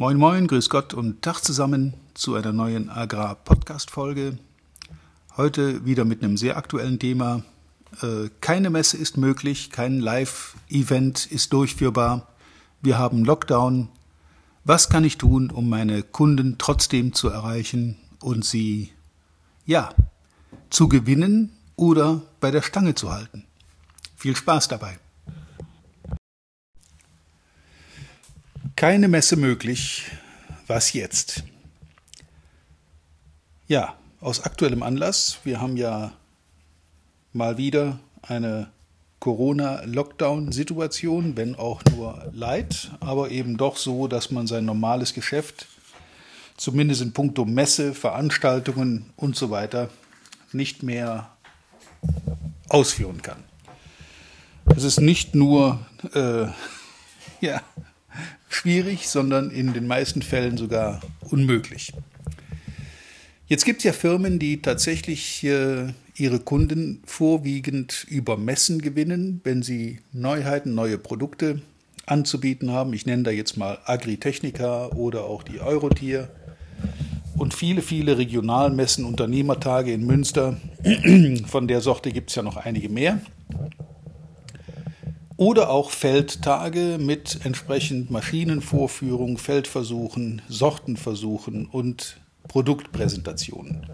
Moin, moin, grüß Gott und Tag zusammen zu einer neuen Agrar-Podcast-Folge. Heute wieder mit einem sehr aktuellen Thema. Äh, keine Messe ist möglich, kein Live-Event ist durchführbar. Wir haben Lockdown. Was kann ich tun, um meine Kunden trotzdem zu erreichen und sie, ja, zu gewinnen oder bei der Stange zu halten? Viel Spaß dabei. Keine Messe möglich. Was jetzt? Ja, aus aktuellem Anlass. Wir haben ja mal wieder eine Corona-Lockdown-Situation, wenn auch nur light, aber eben doch so, dass man sein normales Geschäft, zumindest in puncto Messe, Veranstaltungen und so weiter, nicht mehr ausführen kann. Es ist nicht nur äh, ja, schwierig, sondern in den meisten Fällen sogar unmöglich. Jetzt gibt es ja Firmen, die tatsächlich äh, ihre Kunden vorwiegend über Messen gewinnen, wenn sie Neuheiten, neue Produkte anzubieten haben. Ich nenne da jetzt mal Agritechnica oder auch die Eurotier und viele, viele Regionalmessen, Unternehmertage in Münster. Von der Sorte gibt es ja noch einige mehr. Oder auch Feldtage mit entsprechend Maschinenvorführungen, Feldversuchen, Sortenversuchen und Produktpräsentationen.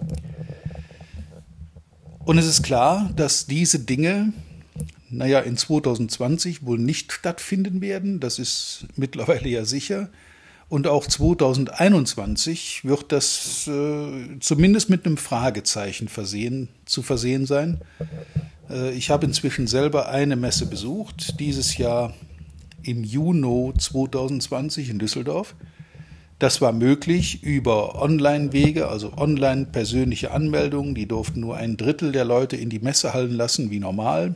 Und es ist klar, dass diese Dinge, naja, in 2020 wohl nicht stattfinden werden. Das ist mittlerweile ja sicher. Und auch 2021 wird das äh, zumindest mit einem Fragezeichen versehen, zu versehen sein. Äh, ich habe inzwischen selber eine Messe besucht, dieses Jahr im Juni 2020 in Düsseldorf. Das war möglich über Online-Wege, also online persönliche Anmeldungen. Die durften nur ein Drittel der Leute in die Messehallen lassen, wie normal.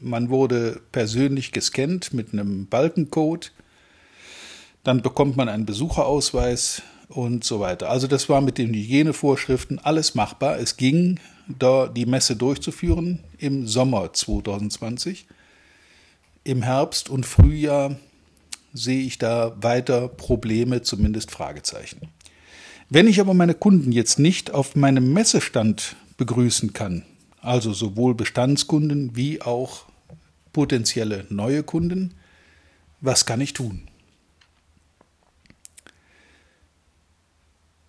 Man wurde persönlich gescannt mit einem Balkencode. Dann bekommt man einen Besucherausweis und so weiter. Also das war mit den Hygienevorschriften alles machbar. Es ging, da die Messe durchzuführen im Sommer 2020. Im Herbst und Frühjahr sehe ich da weiter Probleme, zumindest Fragezeichen. Wenn ich aber meine Kunden jetzt nicht auf meinem Messestand begrüßen kann, also sowohl Bestandskunden wie auch potenzielle neue Kunden, was kann ich tun?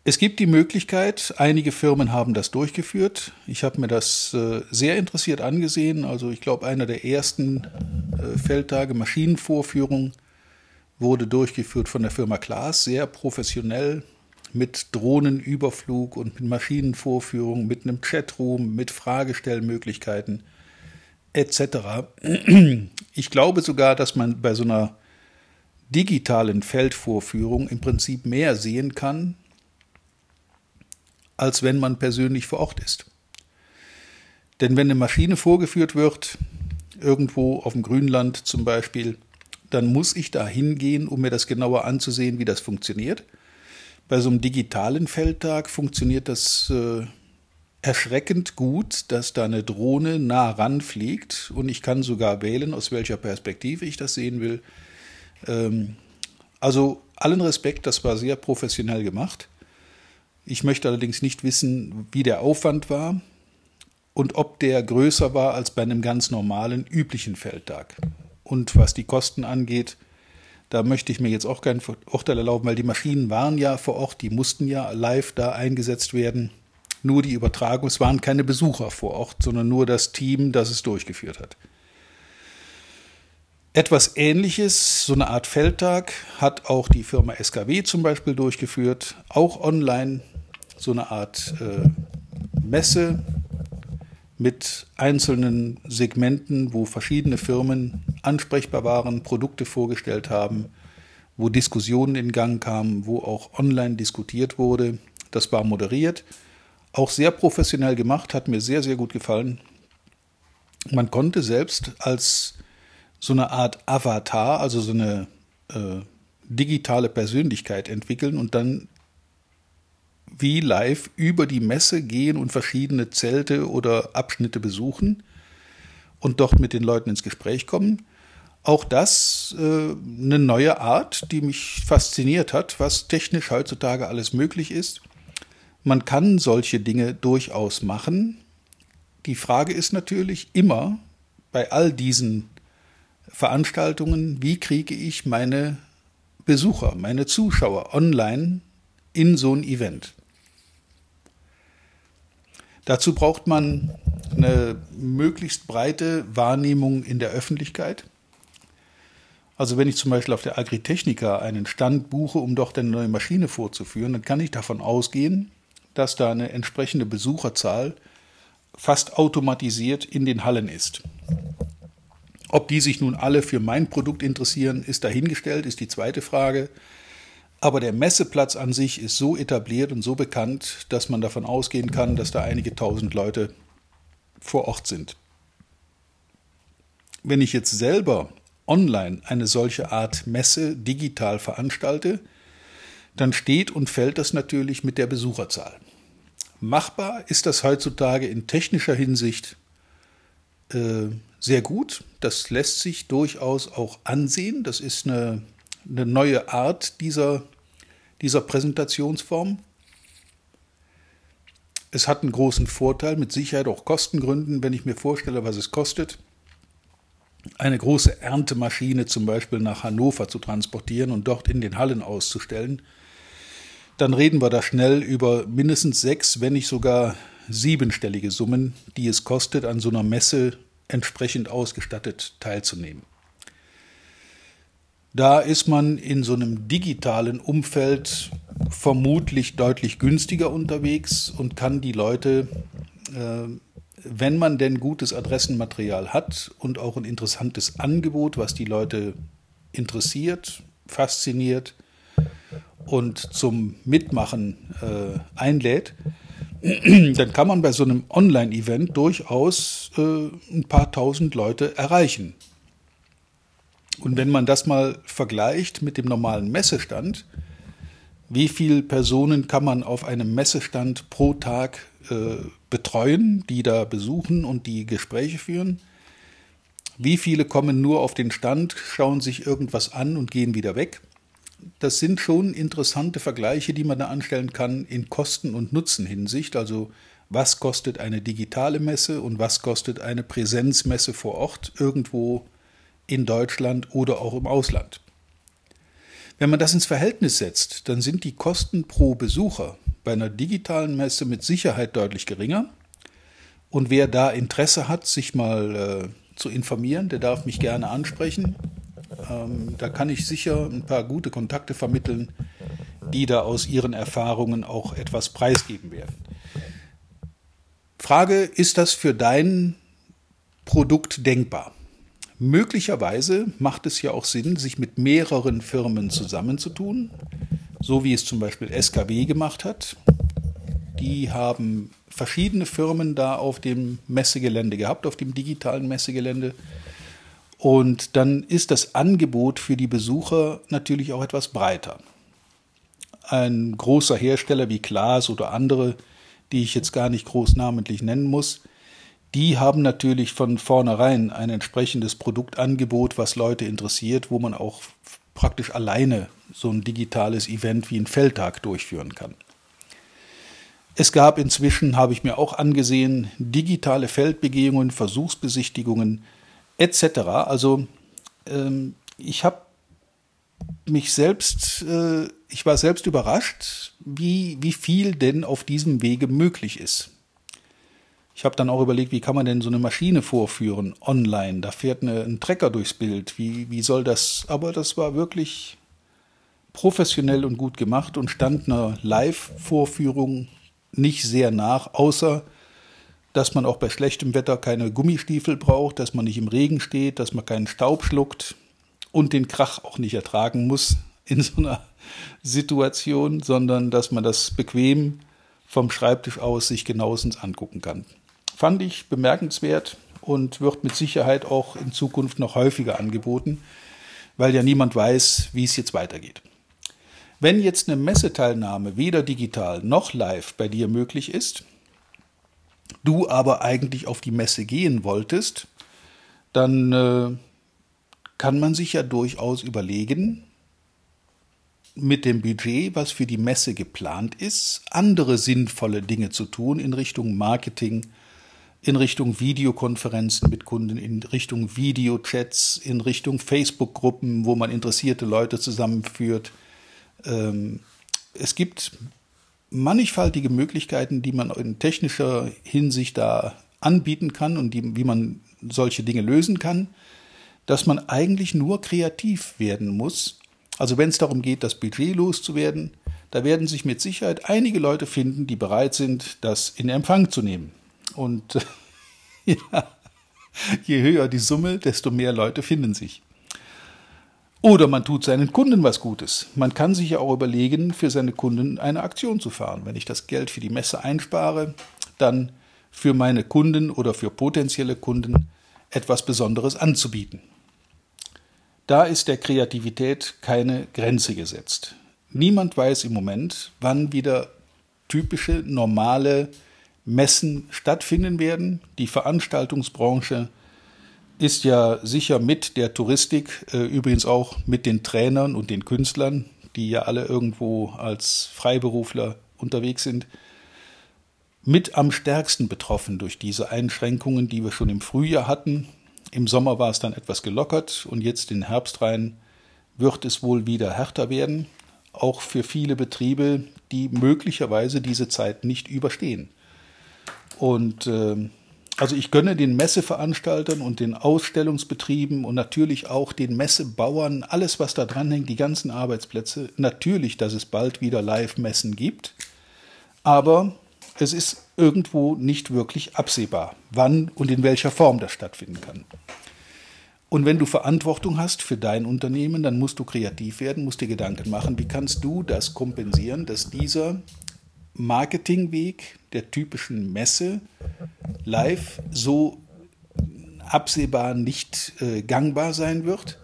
Es gibt die Möglichkeit, einige Firmen haben das durchgeführt. Ich habe mir das äh, sehr interessiert angesehen. Also ich glaube, einer der ersten äh, Feldtage Maschinenvorführung wurde durchgeführt von der Firma Klaas, sehr professionell mit Drohnenüberflug und mit Maschinenvorführung, mit einem Chatroom, mit Fragestellmöglichkeiten etc. Ich glaube sogar, dass man bei so einer digitalen Feldvorführung im Prinzip mehr sehen kann, als wenn man persönlich vor Ort ist. Denn wenn eine Maschine vorgeführt wird, irgendwo auf dem Grünland zum Beispiel, dann muss ich da hingehen, um mir das genauer anzusehen, wie das funktioniert. Bei so einem digitalen Feldtag funktioniert das äh, erschreckend gut, dass da eine Drohne nah ranfliegt und ich kann sogar wählen, aus welcher Perspektive ich das sehen will. Ähm, also allen Respekt, das war sehr professionell gemacht. Ich möchte allerdings nicht wissen, wie der Aufwand war und ob der größer war als bei einem ganz normalen, üblichen Feldtag. Und was die Kosten angeht, da möchte ich mir jetzt auch kein Urteil erlauben, weil die Maschinen waren ja vor Ort, die mussten ja live da eingesetzt werden. Nur die Übertragung, es waren keine Besucher vor Ort, sondern nur das Team, das es durchgeführt hat. Etwas Ähnliches, so eine Art Feldtag, hat auch die Firma SKW zum Beispiel durchgeführt, auch online so eine Art äh, Messe mit einzelnen Segmenten, wo verschiedene Firmen ansprechbar waren, Produkte vorgestellt haben, wo Diskussionen in Gang kamen, wo auch online diskutiert wurde. Das war moderiert, auch sehr professionell gemacht, hat mir sehr, sehr gut gefallen. Man konnte selbst als so eine Art Avatar, also so eine äh, digitale Persönlichkeit entwickeln und dann wie live über die Messe gehen und verschiedene Zelte oder Abschnitte besuchen und dort mit den Leuten ins Gespräch kommen. Auch das äh, eine neue Art, die mich fasziniert hat, was technisch heutzutage alles möglich ist. Man kann solche Dinge durchaus machen. Die Frage ist natürlich immer bei all diesen Veranstaltungen, wie kriege ich meine Besucher, meine Zuschauer online in so ein Event. Dazu braucht man eine möglichst breite Wahrnehmung in der Öffentlichkeit. Also wenn ich zum Beispiel auf der Agritechnica einen Stand buche, um dort eine neue Maschine vorzuführen, dann kann ich davon ausgehen, dass da eine entsprechende Besucherzahl fast automatisiert in den Hallen ist. Ob die sich nun alle für mein Produkt interessieren, ist dahingestellt, ist die zweite Frage. Aber der Messeplatz an sich ist so etabliert und so bekannt, dass man davon ausgehen kann, dass da einige tausend Leute vor Ort sind. Wenn ich jetzt selber online eine solche Art Messe digital veranstalte, dann steht und fällt das natürlich mit der Besucherzahl. Machbar ist das heutzutage in technischer Hinsicht äh, sehr gut. Das lässt sich durchaus auch ansehen. Das ist eine, eine neue Art dieser, dieser Präsentationsform. Es hat einen großen Vorteil, mit Sicherheit auch Kostengründen, wenn ich mir vorstelle, was es kostet, eine große Erntemaschine zum Beispiel nach Hannover zu transportieren und dort in den Hallen auszustellen. Dann reden wir da schnell über mindestens sechs, wenn nicht sogar siebenstellige Summen, die es kostet, an so einer Messe entsprechend ausgestattet teilzunehmen. Da ist man in so einem digitalen Umfeld vermutlich deutlich günstiger unterwegs und kann die Leute, äh, wenn man denn gutes Adressenmaterial hat und auch ein interessantes Angebot, was die Leute interessiert, fasziniert und zum Mitmachen äh, einlädt, dann kann man bei so einem Online-Event durchaus äh, ein paar tausend Leute erreichen. Und wenn man das mal vergleicht mit dem normalen Messestand, wie viele Personen kann man auf einem Messestand pro Tag äh, betreuen, die da besuchen und die Gespräche führen? Wie viele kommen nur auf den Stand, schauen sich irgendwas an und gehen wieder weg? das sind schon interessante Vergleiche, die man da anstellen kann in Kosten- und Nutzenhinsicht. Also was kostet eine digitale Messe und was kostet eine Präsenzmesse vor Ort irgendwo in Deutschland oder auch im Ausland. Wenn man das ins Verhältnis setzt, dann sind die Kosten pro Besucher bei einer digitalen Messe mit Sicherheit deutlich geringer. Und wer da Interesse hat, sich mal äh, zu informieren, der darf mich gerne ansprechen. Ähm, da kann ich sicher ein paar gute Kontakte vermitteln, die da aus ihren Erfahrungen auch etwas preisgeben werden. Frage, ist das für dein Produkt denkbar? Möglicherweise macht es ja auch Sinn, sich mit mehreren Firmen zusammenzutun, so wie es zum Beispiel SKW gemacht hat. Die haben verschiedene Firmen da auf dem Messegelände gehabt, auf dem digitalen Messegelände. Und dann ist das Angebot für die Besucher natürlich auch etwas breiter. Ein großer Hersteller wie Klaas oder andere, die ich jetzt gar nicht groß namentlich nennen muss, die haben natürlich von vornherein ein entsprechendes Produktangebot, was Leute interessiert, wo man auch praktisch alleine so ein digitales Event wie ein Feldtag durchführen kann. Es gab inzwischen, habe ich mir auch angesehen, digitale Feldbegehungen, Versuchsbesichtigungen, etc. Also ähm, ich habe mich selbst, äh, ich war selbst überrascht, wie, wie viel denn auf diesem Wege möglich ist. Ich habe dann auch überlegt, wie kann man denn so eine Maschine vorführen online? Da fährt eine, ein Trecker durchs Bild. Wie, wie soll das? Aber das war wirklich professionell und gut gemacht und stand einer Live-Vorführung nicht sehr nach, außer dass man auch bei schlechtem Wetter keine Gummistiefel braucht, dass man nicht im Regen steht, dass man keinen Staub schluckt und den Krach auch nicht ertragen muss in so einer Situation, sondern dass man das bequem vom Schreibtisch aus sich genauestens angucken kann. Fand ich bemerkenswert und wird mit Sicherheit auch in Zukunft noch häufiger angeboten, weil ja niemand weiß, wie es jetzt weitergeht. Wenn jetzt eine Messeteilnahme weder digital noch live bei dir möglich ist, du aber eigentlich auf die Messe gehen wolltest, dann äh, kann man sich ja durchaus überlegen, mit dem Budget, was für die Messe geplant ist, andere sinnvolle Dinge zu tun in Richtung Marketing, in Richtung Videokonferenzen mit Kunden, in Richtung Videochats, in Richtung Facebook-Gruppen, wo man interessierte Leute zusammenführt. Ähm, es gibt mannigfaltige Möglichkeiten, die man in technischer Hinsicht da anbieten kann und die, wie man solche Dinge lösen kann, dass man eigentlich nur kreativ werden muss. Also wenn es darum geht, das Budget loszuwerden, da werden sich mit Sicherheit einige Leute finden, die bereit sind, das in Empfang zu nehmen. Und ja, je höher die Summe, desto mehr Leute finden sich. Oder man tut seinen Kunden was Gutes. Man kann sich ja auch überlegen, für seine Kunden eine Aktion zu fahren. Wenn ich das Geld für die Messe einspare, dann für meine Kunden oder für potenzielle Kunden etwas Besonderes anzubieten. Da ist der Kreativität keine Grenze gesetzt. Niemand weiß im Moment, wann wieder typische, normale Messen stattfinden werden. Die Veranstaltungsbranche ist ja sicher mit der Touristik, äh, übrigens auch mit den Trainern und den Künstlern, die ja alle irgendwo als Freiberufler unterwegs sind, mit am stärksten betroffen durch diese Einschränkungen, die wir schon im Frühjahr hatten. Im Sommer war es dann etwas gelockert und jetzt in Herbst rein wird es wohl wieder härter werden, auch für viele Betriebe, die möglicherweise diese Zeit nicht überstehen. Und äh, also ich gönne den Messeveranstaltern und den Ausstellungsbetrieben und natürlich auch den Messebauern, alles was da dran hängt, die ganzen Arbeitsplätze, natürlich, dass es bald wieder Live-Messen gibt. Aber es ist irgendwo nicht wirklich absehbar, wann und in welcher Form das stattfinden kann. Und wenn du Verantwortung hast für dein Unternehmen, dann musst du kreativ werden, musst dir Gedanken machen, wie kannst du das kompensieren, dass dieser Marketingweg der typischen Messe live so absehbar nicht äh, gangbar sein wird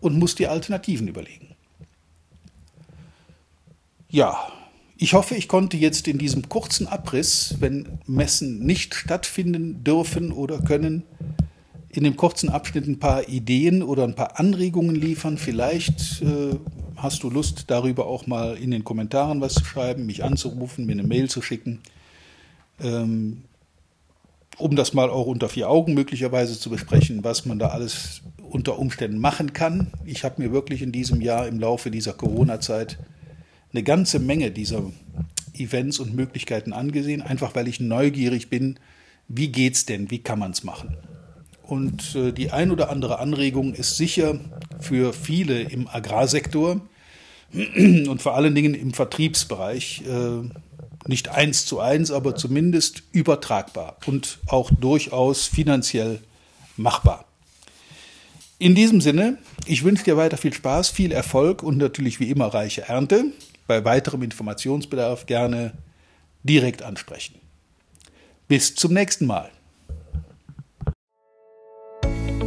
und muss dir Alternativen überlegen. Ja, ich hoffe, ich konnte jetzt in diesem kurzen Abriss, wenn Messen nicht stattfinden dürfen oder können, in dem kurzen Abschnitt ein paar Ideen oder ein paar Anregungen liefern. Vielleicht äh, hast du Lust, darüber auch mal in den Kommentaren was zu schreiben, mich anzurufen, mir eine Mail zu schicken, ähm, um das mal auch unter vier Augen möglicherweise zu besprechen, was man da alles unter Umständen machen kann. Ich habe mir wirklich in diesem Jahr im Laufe dieser Corona-Zeit eine ganze Menge dieser Events und Möglichkeiten angesehen, einfach weil ich neugierig bin, wie geht's denn, wie kann man es machen. Und äh, die ein oder andere Anregung ist sicher für viele im Agrarsektor und vor allen Dingen im Vertriebsbereich äh, nicht eins zu eins, aber zumindest übertragbar und auch durchaus finanziell machbar. In diesem Sinne, ich wünsche dir weiter viel Spaß, viel Erfolg und natürlich wie immer reiche Ernte. Bei weiterem Informationsbedarf gerne direkt ansprechen. Bis zum nächsten Mal.